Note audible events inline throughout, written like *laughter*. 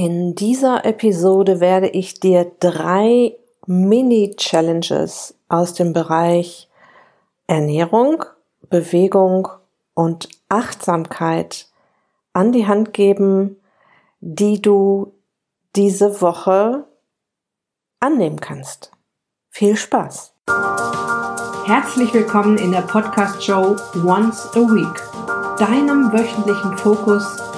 In dieser Episode werde ich dir drei Mini-Challenges aus dem Bereich Ernährung, Bewegung und Achtsamkeit an die Hand geben, die du diese Woche annehmen kannst. Viel Spaß! Herzlich willkommen in der Podcast-Show Once a Week, deinem wöchentlichen Fokus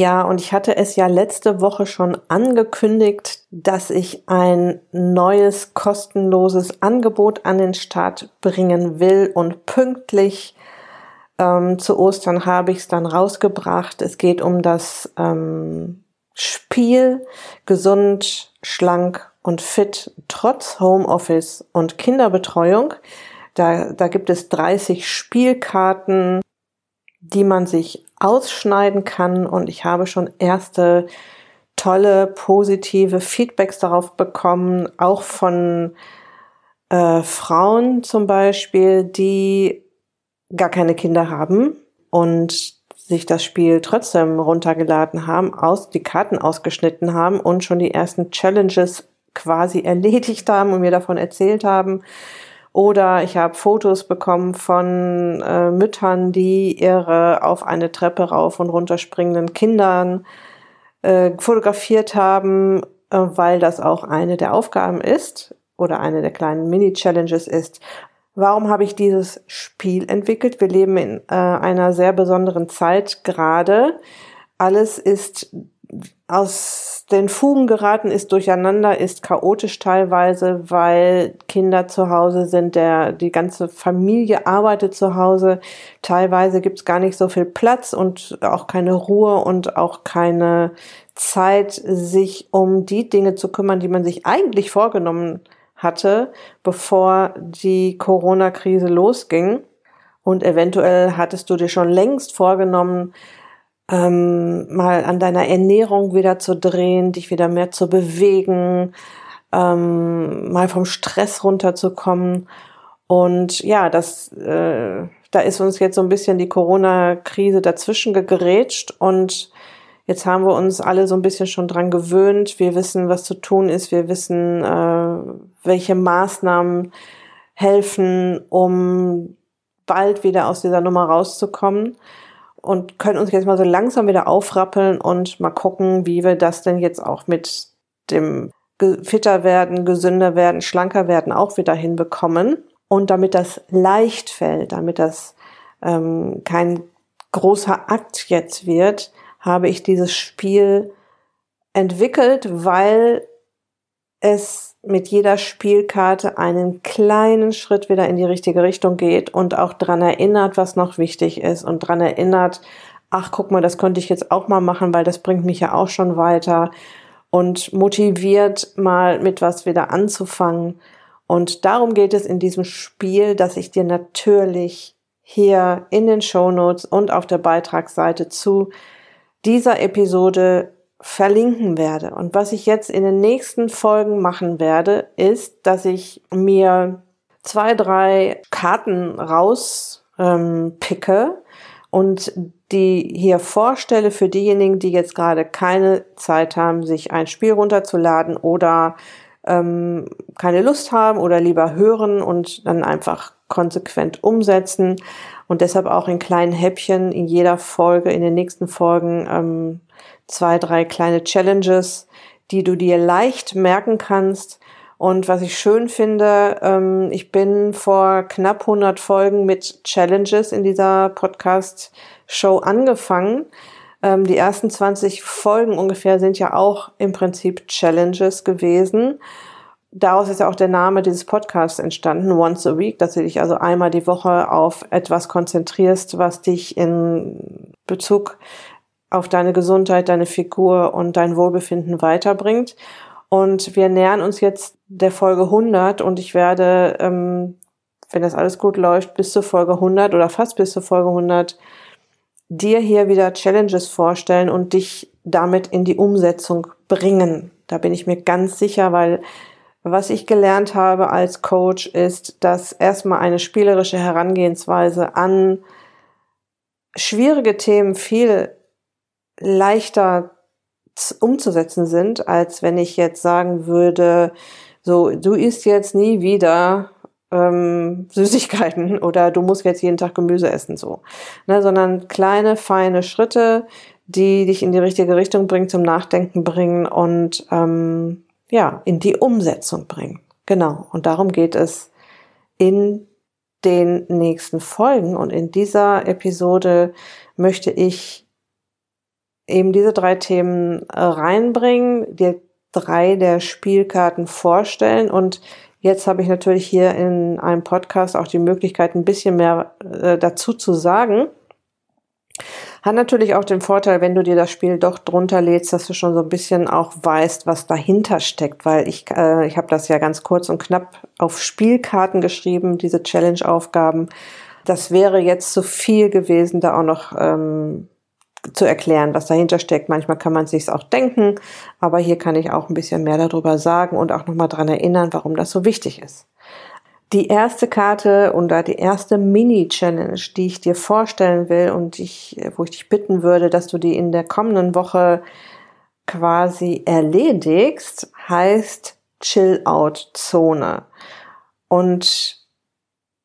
Ja, und ich hatte es ja letzte Woche schon angekündigt, dass ich ein neues kostenloses Angebot an den Start bringen will und pünktlich ähm, zu Ostern habe ich es dann rausgebracht. Es geht um das ähm, Spiel gesund, schlank und fit trotz Homeoffice und Kinderbetreuung. Da, da gibt es 30 Spielkarten, die man sich ausschneiden kann. Und ich habe schon erste tolle, positive Feedbacks darauf bekommen, auch von äh, Frauen zum Beispiel, die gar keine Kinder haben und sich das Spiel trotzdem runtergeladen haben, aus, die Karten ausgeschnitten haben und schon die ersten Challenges quasi erledigt haben und mir davon erzählt haben, oder ich habe Fotos bekommen von äh, Müttern, die ihre auf eine Treppe rauf und runter springenden Kindern äh, fotografiert haben, äh, weil das auch eine der Aufgaben ist oder eine der kleinen Mini-Challenges ist. Warum habe ich dieses Spiel entwickelt? Wir leben in äh, einer sehr besonderen Zeit gerade. Alles ist aus den Fugen geraten ist, durcheinander ist, chaotisch teilweise, weil Kinder zu Hause sind, der, die ganze Familie arbeitet zu Hause. Teilweise gibt's gar nicht so viel Platz und auch keine Ruhe und auch keine Zeit, sich um die Dinge zu kümmern, die man sich eigentlich vorgenommen hatte, bevor die Corona-Krise losging. Und eventuell hattest du dir schon längst vorgenommen, ähm, mal an deiner Ernährung wieder zu drehen, dich wieder mehr zu bewegen, ähm, mal vom Stress runterzukommen. Und ja, das, äh, da ist uns jetzt so ein bisschen die Corona-Krise dazwischen gegrätscht und jetzt haben wir uns alle so ein bisschen schon dran gewöhnt. Wir wissen, was zu tun ist. Wir wissen, äh, welche Maßnahmen helfen, um bald wieder aus dieser Nummer rauszukommen und können uns jetzt mal so langsam wieder aufrappeln und mal gucken, wie wir das denn jetzt auch mit dem fitter werden, gesünder werden, schlanker werden auch wieder hinbekommen. Und damit das leicht fällt, damit das ähm, kein großer Akt jetzt wird, habe ich dieses Spiel entwickelt, weil es mit jeder Spielkarte einen kleinen Schritt wieder in die richtige Richtung geht und auch dran erinnert, was noch wichtig ist und dran erinnert, ach guck mal, das könnte ich jetzt auch mal machen, weil das bringt mich ja auch schon weiter und motiviert mal mit was wieder anzufangen. Und darum geht es in diesem Spiel, dass ich dir natürlich hier in den Show Notes und auf der Beitragsseite zu dieser Episode verlinken werde. Und was ich jetzt in den nächsten Folgen machen werde, ist, dass ich mir zwei, drei Karten rauspicke ähm, und die hier vorstelle für diejenigen, die jetzt gerade keine Zeit haben, sich ein Spiel runterzuladen oder ähm, keine Lust haben oder lieber hören und dann einfach konsequent umsetzen und deshalb auch in kleinen Häppchen in jeder Folge, in den nächsten Folgen ähm, zwei, drei kleine Challenges, die du dir leicht merken kannst. Und was ich schön finde, ähm, ich bin vor knapp 100 Folgen mit Challenges in dieser Podcast-Show angefangen. Ähm, die ersten 20 Folgen ungefähr sind ja auch im Prinzip Challenges gewesen. Daraus ist ja auch der Name dieses Podcasts entstanden, Once a Week, dass du dich also einmal die Woche auf etwas konzentrierst, was dich in Bezug auf deine Gesundheit, deine Figur und dein Wohlbefinden weiterbringt. Und wir nähern uns jetzt der Folge 100 und ich werde, ähm, wenn das alles gut läuft, bis zur Folge 100 oder fast bis zur Folge 100 dir hier wieder Challenges vorstellen und dich damit in die Umsetzung bringen. Da bin ich mir ganz sicher, weil was ich gelernt habe als Coach ist, dass erstmal eine spielerische Herangehensweise an schwierige Themen viel leichter umzusetzen sind, als wenn ich jetzt sagen würde, so, du isst jetzt nie wieder ähm, *laughs* Süßigkeiten oder du musst jetzt jeden Tag Gemüse essen, so. Ne, sondern kleine, feine Schritte, die dich in die richtige Richtung bringen, zum Nachdenken bringen und ähm, ja, in die Umsetzung bringen. Genau. Und darum geht es in den nächsten Folgen. Und in dieser Episode möchte ich eben diese drei Themen äh, reinbringen, dir drei der Spielkarten vorstellen und Jetzt habe ich natürlich hier in einem Podcast auch die Möglichkeit, ein bisschen mehr äh, dazu zu sagen. Hat natürlich auch den Vorteil, wenn du dir das Spiel doch drunter lädst, dass du schon so ein bisschen auch weißt, was dahinter steckt, weil ich, äh, ich habe das ja ganz kurz und knapp auf Spielkarten geschrieben, diese Challenge-Aufgaben. Das wäre jetzt zu viel gewesen, da auch noch ähm, zu erklären, was dahinter steckt. Manchmal kann man sich auch denken, aber hier kann ich auch ein bisschen mehr darüber sagen und auch nochmal dran erinnern, warum das so wichtig ist. Die erste Karte oder die erste Mini-Challenge, die ich dir vorstellen will und ich, wo ich dich bitten würde, dass du die in der kommenden Woche quasi erledigst, heißt Chill-Out-Zone. Und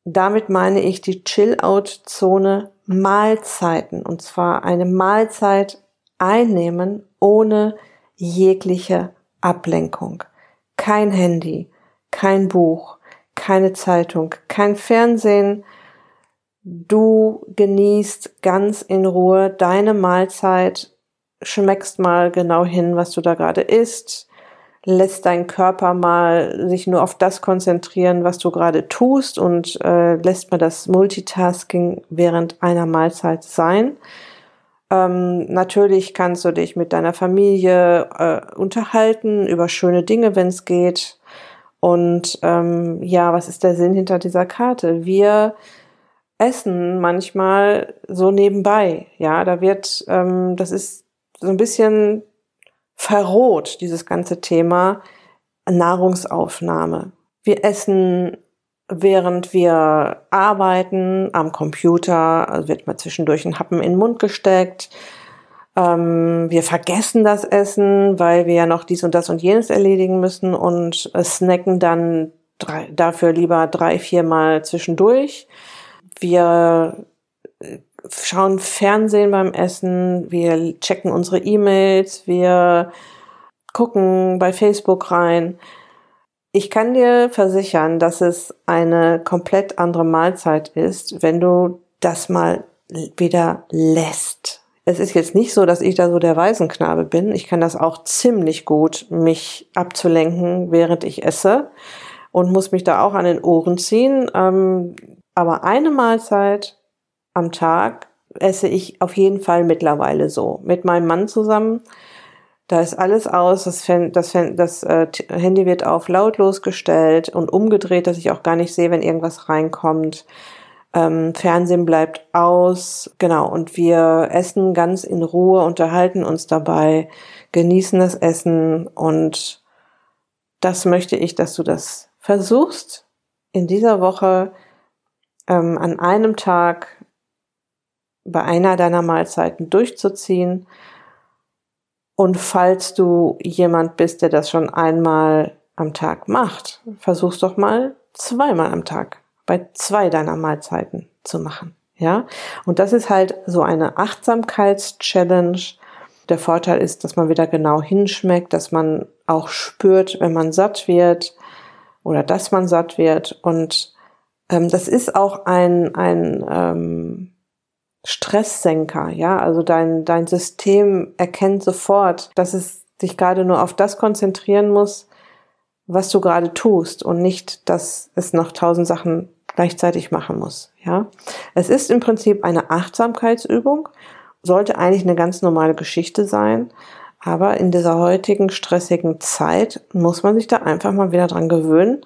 damit meine ich die Chill-Out-Zone Mahlzeiten. Und zwar eine Mahlzeit einnehmen ohne jegliche Ablenkung. Kein Handy, kein Buch, keine Zeitung, kein Fernsehen. Du genießt ganz in Ruhe deine Mahlzeit, schmeckst mal genau hin, was du da gerade isst, lässt dein Körper mal sich nur auf das konzentrieren, was du gerade tust und äh, lässt mal das Multitasking während einer Mahlzeit sein. Ähm, natürlich kannst du dich mit deiner Familie äh, unterhalten über schöne Dinge, wenn es geht. Und ähm, ja, was ist der Sinn hinter dieser Karte? Wir essen manchmal so nebenbei. Ja, da wird, ähm, das ist so ein bisschen verroht, dieses ganze Thema Nahrungsaufnahme. Wir essen, während wir arbeiten am Computer, also wird mal zwischendurch ein Happen in den Mund gesteckt. Ähm, wir vergessen das Essen, weil wir ja noch dies und das und jenes erledigen müssen und snacken dann drei, dafür lieber drei, viermal zwischendurch. Wir äh, schauen Fernsehen beim Essen, wir checken unsere E-Mails, wir gucken bei Facebook rein. Ich kann dir versichern, dass es eine komplett andere Mahlzeit ist, wenn du das mal wieder lässt. Es ist jetzt nicht so, dass ich da so der Waisenknabe bin. Ich kann das auch ziemlich gut, mich abzulenken, während ich esse und muss mich da auch an den Ohren ziehen. Ähm, aber eine Mahlzeit am Tag esse ich auf jeden Fall mittlerweile so. Mit meinem Mann zusammen. Da ist alles aus, das, Fan, das, Fan, das äh, Handy wird auf lautlos gestellt und umgedreht, dass ich auch gar nicht sehe, wenn irgendwas reinkommt. Ähm, Fernsehen bleibt aus, genau, und wir essen ganz in Ruhe, unterhalten uns dabei, genießen das Essen und das möchte ich, dass du das versuchst in dieser Woche ähm, an einem Tag bei einer deiner Mahlzeiten durchzuziehen. Und falls du jemand bist, der das schon einmal am Tag macht, versuch's doch mal zweimal am Tag bei zwei deiner Mahlzeiten zu machen. Ja, und das ist halt so eine Achtsamkeits-Challenge. Der Vorteil ist, dass man wieder genau hinschmeckt, dass man auch spürt, wenn man satt wird oder dass man satt wird. Und ähm, das ist auch ein, ein ähm, Stresssenker, ja, also dein, dein System erkennt sofort, dass es sich gerade nur auf das konzentrieren muss, was du gerade tust und nicht, dass es noch tausend Sachen gleichzeitig machen muss, ja. Es ist im Prinzip eine Achtsamkeitsübung, sollte eigentlich eine ganz normale Geschichte sein, Aber in dieser heutigen stressigen Zeit muss man sich da einfach mal wieder dran gewöhnen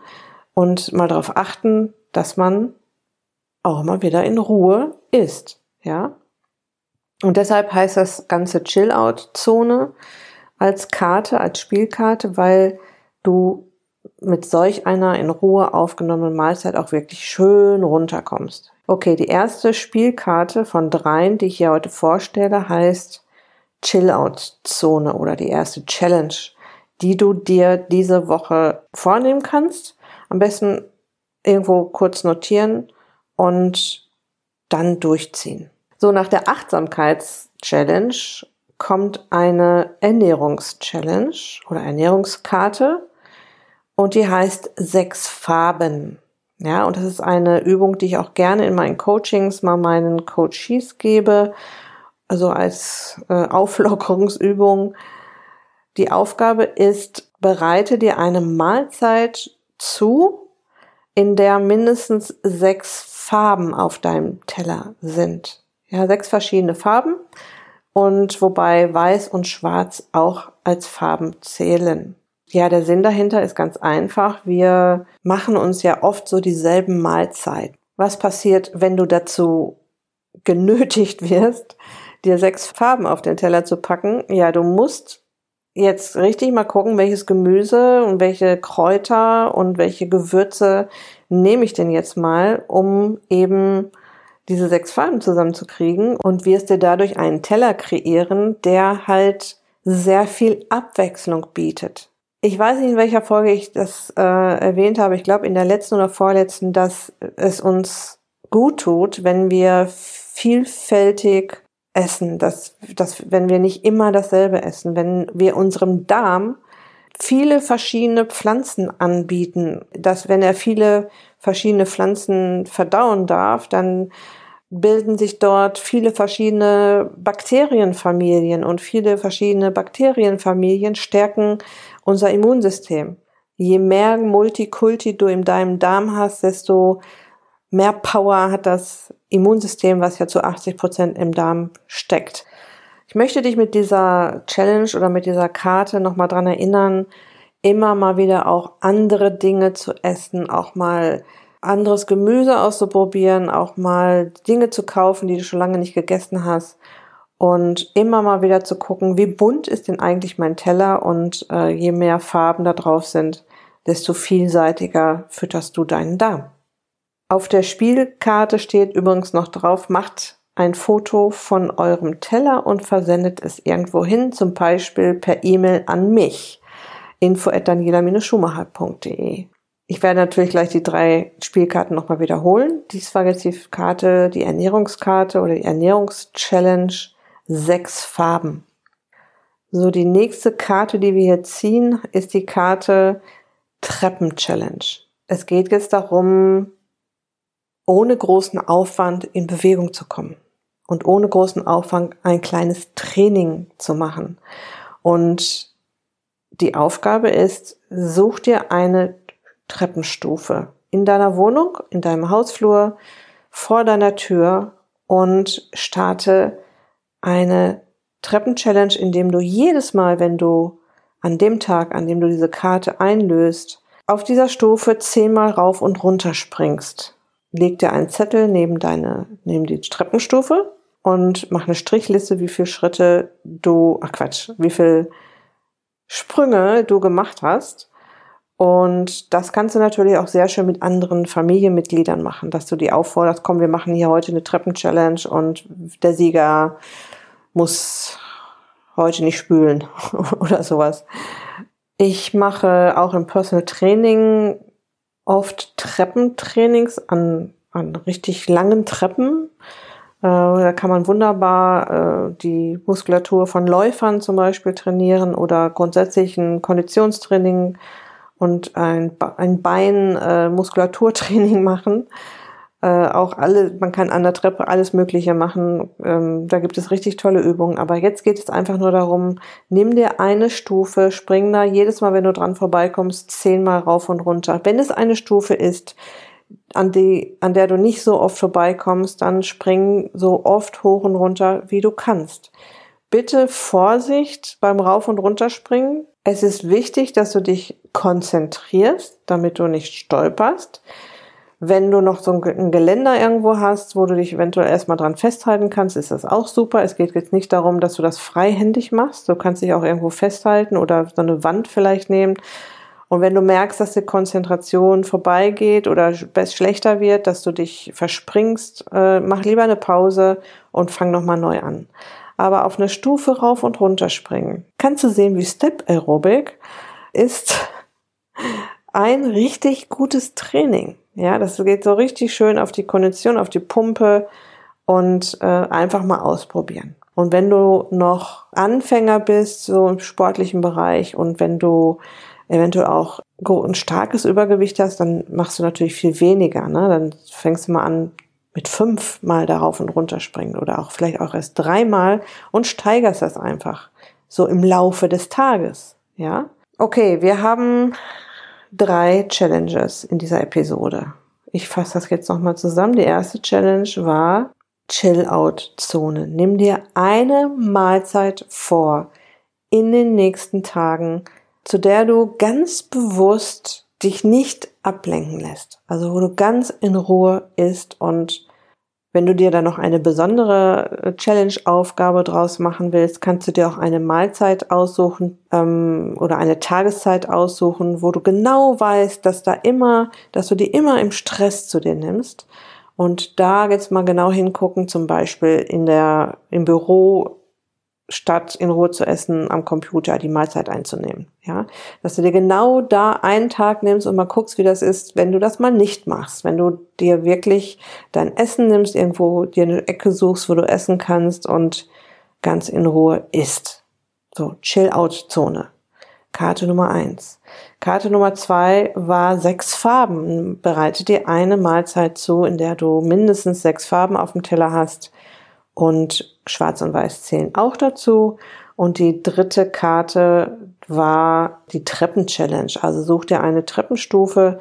und mal darauf achten, dass man auch mal wieder in Ruhe ist, ja. Und deshalb heißt das ganze Chill-Out-Zone als Karte, als Spielkarte, weil du mit solch einer in Ruhe aufgenommenen Mahlzeit auch wirklich schön runterkommst. Okay, die erste Spielkarte von dreien, die ich hier heute vorstelle, heißt Chill-Out-Zone oder die erste Challenge, die du dir diese Woche vornehmen kannst. Am besten irgendwo kurz notieren und dann durchziehen. So, nach der Achtsamkeits-Challenge kommt eine Ernährungs-Challenge oder Ernährungskarte und die heißt sechs Farben. Ja, und das ist eine Übung, die ich auch gerne in meinen Coachings mal meinen Coaches gebe, also als äh, *laughs* Auflockerungsübung. Die Aufgabe ist, bereite dir eine Mahlzeit zu, in der mindestens sechs Farben auf deinem Teller sind. Ja, sechs verschiedene Farben und wobei weiß und schwarz auch als Farben zählen. Ja, der Sinn dahinter ist ganz einfach. Wir machen uns ja oft so dieselben Mahlzeiten. Was passiert, wenn du dazu genötigt *laughs* wirst, dir sechs Farben auf den Teller zu packen? Ja, du musst jetzt richtig mal gucken, welches Gemüse und welche Kräuter und welche Gewürze nehme ich denn jetzt mal, um eben diese sechs Farben zusammenzukriegen und wirst dir dadurch einen Teller kreieren, der halt sehr viel Abwechslung bietet. Ich weiß nicht, in welcher Folge ich das äh, erwähnt habe. Ich glaube in der letzten oder vorletzten, dass es uns gut tut, wenn wir vielfältig essen, dass, dass wenn wir nicht immer dasselbe essen, wenn wir unserem Darm viele verschiedene Pflanzen anbieten, dass wenn er viele verschiedene Pflanzen verdauen darf, dann bilden sich dort viele verschiedene Bakterienfamilien und viele verschiedene Bakterienfamilien stärken unser Immunsystem. Je mehr Multikulti du in deinem Darm hast, desto mehr Power hat das Immunsystem, was ja zu 80 Prozent im Darm steckt. Ich möchte dich mit dieser Challenge oder mit dieser Karte nochmal dran erinnern, immer mal wieder auch andere Dinge zu essen, auch mal anderes Gemüse auszuprobieren, auch mal Dinge zu kaufen, die du schon lange nicht gegessen hast und immer mal wieder zu gucken, wie bunt ist denn eigentlich mein Teller und äh, je mehr Farben da drauf sind, desto vielseitiger fütterst du deinen Darm. Auf der Spielkarte steht übrigens noch drauf, macht ein Foto von eurem Teller und versendet es irgendwo hin, zum Beispiel per E-Mail an mich. info at daniela-schumacher.de ich werde natürlich gleich die drei Spielkarten nochmal wiederholen. Dies war jetzt die Karte, die Ernährungskarte oder die Ernährungschallenge. Sechs Farben. So, die nächste Karte, die wir hier ziehen, ist die Karte Treppen-Challenge. Es geht jetzt darum, ohne großen Aufwand in Bewegung zu kommen und ohne großen Aufwand ein kleines Training zu machen. Und die Aufgabe ist, such dir eine Treppenstufe in deiner Wohnung, in deinem Hausflur, vor deiner Tür und starte eine Treppenchallenge, indem du jedes Mal, wenn du an dem Tag, an dem du diese Karte einlöst, auf dieser Stufe zehnmal rauf und runter springst. Leg dir einen Zettel neben deine, neben die Treppenstufe und mach eine Strichliste, wie viele Schritte du, ach Quatsch, wie viele Sprünge du gemacht hast und das kannst du natürlich auch sehr schön mit anderen Familienmitgliedern machen, dass du die aufforderst, komm, wir machen hier heute eine Treppenchallenge und der Sieger muss heute nicht spülen *laughs* oder sowas. Ich mache auch im Personal Training oft Treppentrainings an, an richtig langen Treppen. Äh, da kann man wunderbar äh, die Muskulatur von Läufern zum Beispiel trainieren oder grundsätzlich ein Konditionstraining und ein, ein Bein-Muskulaturtraining äh, *laughs* machen. Auch alle, man kann an der Treppe alles Mögliche machen. Ähm, da gibt es richtig tolle Übungen. Aber jetzt geht es einfach nur darum, nimm dir eine Stufe, spring da jedes Mal, wenn du dran vorbeikommst, zehnmal rauf und runter. Wenn es eine Stufe ist, an die, an der du nicht so oft vorbeikommst, dann spring so oft hoch und runter, wie du kannst. bitte Vorsicht beim Rauf- und Runterspringen. Es ist wichtig, dass du dich konzentrierst, damit du nicht stolperst. Wenn du noch so ein Geländer irgendwo hast, wo du dich eventuell erstmal dran festhalten kannst, ist das auch super. Es geht jetzt nicht darum, dass du das freihändig machst. Du kannst dich auch irgendwo festhalten oder so eine Wand vielleicht nehmen. Und wenn du merkst, dass die Konzentration vorbeigeht oder schlechter wird, dass du dich verspringst, äh, mach lieber eine Pause und fang nochmal neu an. Aber auf eine Stufe rauf und runter springen. Kannst du sehen, wie Step Aerobic ist *laughs* ein richtig gutes Training. Ja, das geht so richtig schön auf die Kondition, auf die Pumpe und äh, einfach mal ausprobieren. Und wenn du noch Anfänger bist, so im sportlichen Bereich und wenn du eventuell auch ein starkes Übergewicht hast, dann machst du natürlich viel weniger. Ne? Dann fängst du mal an mit fünf Mal darauf und runter springen oder auch vielleicht auch erst dreimal und steigerst das einfach so im Laufe des Tages. Ja? Okay, wir haben drei Challenges in dieser Episode. Ich fasse das jetzt nochmal zusammen. Die erste Challenge war Chill-Out-Zone. Nimm dir eine Mahlzeit vor in den nächsten Tagen, zu der du ganz bewusst dich nicht ablenken lässt. Also wo du ganz in Ruhe isst und wenn du dir da noch eine besondere äh, Challenge-Aufgabe draus machen willst, kannst du dir auch eine Mahlzeit aussuchen ähm, oder eine Tageszeit aussuchen, wo du genau weißt, dass da immer, dass du die immer im Stress zu dir nimmst. Und da jetzt mal genau hingucken, zum Beispiel in der, im Büro statt in Ruhe zu essen am Computer die Mahlzeit einzunehmen. Ja, dass du dir genau da einen Tag nimmst und mal guckst, wie das ist, wenn du das mal nicht machst, wenn du dir wirklich dein Essen nimmst, irgendwo dir eine Ecke suchst, wo du essen kannst und ganz in Ruhe isst. So, Chill-Out-Zone. Karte Nummer eins. Karte Nummer zwei war sechs Farben. Bereite dir eine Mahlzeit zu, in der du mindestens sechs Farben auf dem Teller hast und Schwarz und Weiß zählen auch dazu. Und die dritte Karte war die Treppen-Challenge. Also such dir eine Treppenstufe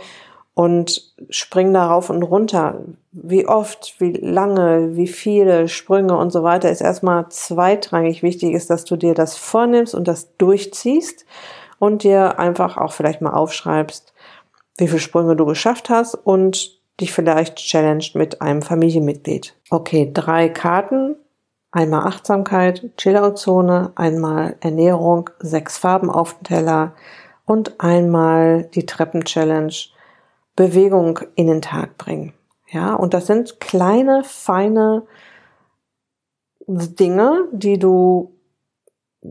und spring darauf und runter. Wie oft, wie lange, wie viele Sprünge und so weiter ist erstmal zweitrangig. Wichtig ist, dass du dir das vornimmst und das durchziehst und dir einfach auch vielleicht mal aufschreibst, wie viele Sprünge du geschafft hast und dich vielleicht challenged mit einem Familienmitglied. Okay, drei Karten. Einmal Achtsamkeit, Chillout-Zone, einmal Ernährung, sechs Farben auf dem Teller und einmal die Treppen-Challenge, Bewegung in den Tag bringen. Ja, und das sind kleine, feine Dinge, die du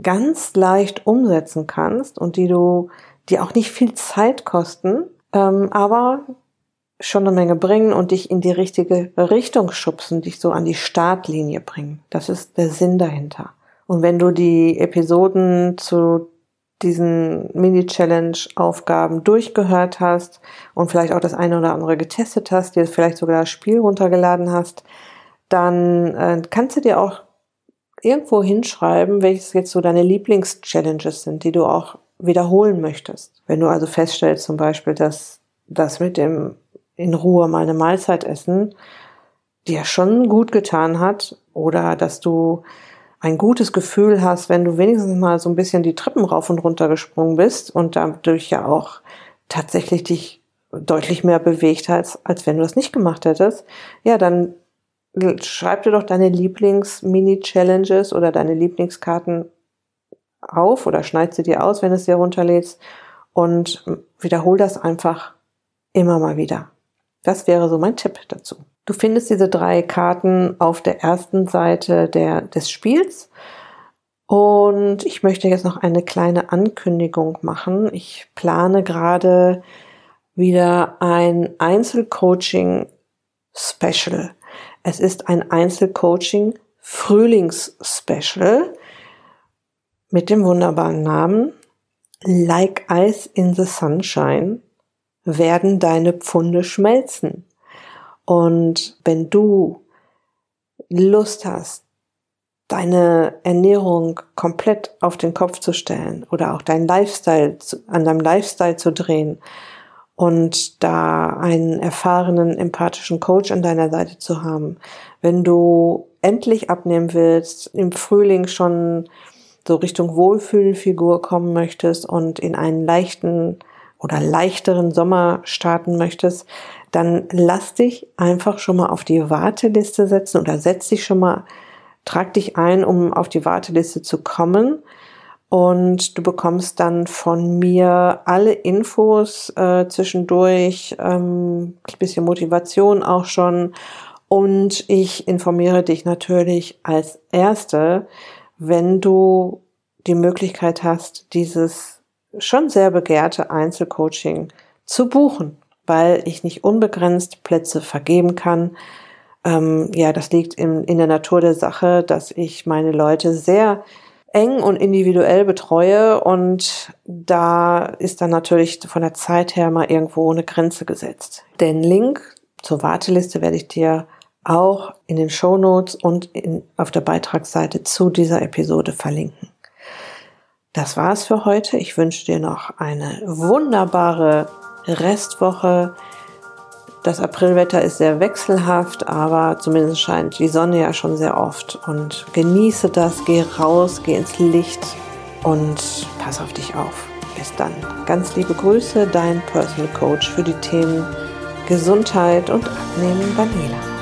ganz leicht umsetzen kannst und die du, die auch nicht viel Zeit kosten, ähm, aber schon eine Menge bringen und dich in die richtige Richtung schubsen, dich so an die Startlinie bringen. Das ist der Sinn dahinter. Und wenn du die Episoden zu diesen Mini-Challenge-Aufgaben durchgehört hast und vielleicht auch das eine oder andere getestet hast, dir vielleicht sogar das Spiel runtergeladen hast, dann äh, kannst du dir auch irgendwo hinschreiben, welches jetzt so deine Lieblings-Challenges sind, die du auch wiederholen möchtest. Wenn du also feststellst zum Beispiel, dass das mit dem in Ruhe mal eine Mahlzeit essen, die ja schon gut getan hat, oder dass du ein gutes Gefühl hast, wenn du wenigstens mal so ein bisschen die Treppen rauf und runter gesprungen bist und dadurch ja auch tatsächlich dich deutlich mehr bewegt hast, als wenn du das nicht gemacht hättest, ja, dann schreib dir doch deine Lieblings-Mini-Challenges oder deine Lieblingskarten auf oder schneid sie dir aus, wenn du es dir runterlädst und wiederhol das einfach immer mal wieder. Das wäre so mein Tipp dazu. Du findest diese drei Karten auf der ersten Seite der, des Spiels. Und ich möchte jetzt noch eine kleine Ankündigung machen. Ich plane gerade wieder ein Einzelcoaching Special. Es ist ein Einzelcoaching Frühlings Special mit dem wunderbaren Namen Like Ice in the Sunshine werden deine Pfunde schmelzen. Und wenn du Lust hast, deine Ernährung komplett auf den Kopf zu stellen oder auch dein Lifestyle an deinem Lifestyle zu drehen und da einen erfahrenen empathischen Coach an deiner Seite zu haben, wenn du endlich abnehmen willst, im Frühling schon so Richtung Wohlfühlfigur kommen möchtest und in einen leichten oder leichteren Sommer starten möchtest, dann lass dich einfach schon mal auf die Warteliste setzen oder setz dich schon mal, trag dich ein, um auf die Warteliste zu kommen. Und du bekommst dann von mir alle Infos äh, zwischendurch, ähm, bisschen Motivation auch schon. Und ich informiere dich natürlich als Erste, wenn du die Möglichkeit hast, dieses schon sehr begehrte Einzelcoaching zu buchen, weil ich nicht unbegrenzt Plätze vergeben kann. Ähm, ja, das liegt in, in der Natur der Sache, dass ich meine Leute sehr eng und individuell betreue und da ist dann natürlich von der Zeit her mal irgendwo eine Grenze gesetzt. Den Link zur Warteliste werde ich dir auch in den Show Notes und in, auf der Beitragsseite zu dieser Episode verlinken. Das war's für heute. Ich wünsche dir noch eine wunderbare Restwoche. Das Aprilwetter ist sehr wechselhaft, aber zumindest scheint die Sonne ja schon sehr oft. Und genieße das, geh raus, geh ins Licht und pass auf dich auf. Bis dann. Ganz liebe Grüße, dein Personal Coach für die Themen Gesundheit und Abnehmen Vanilla.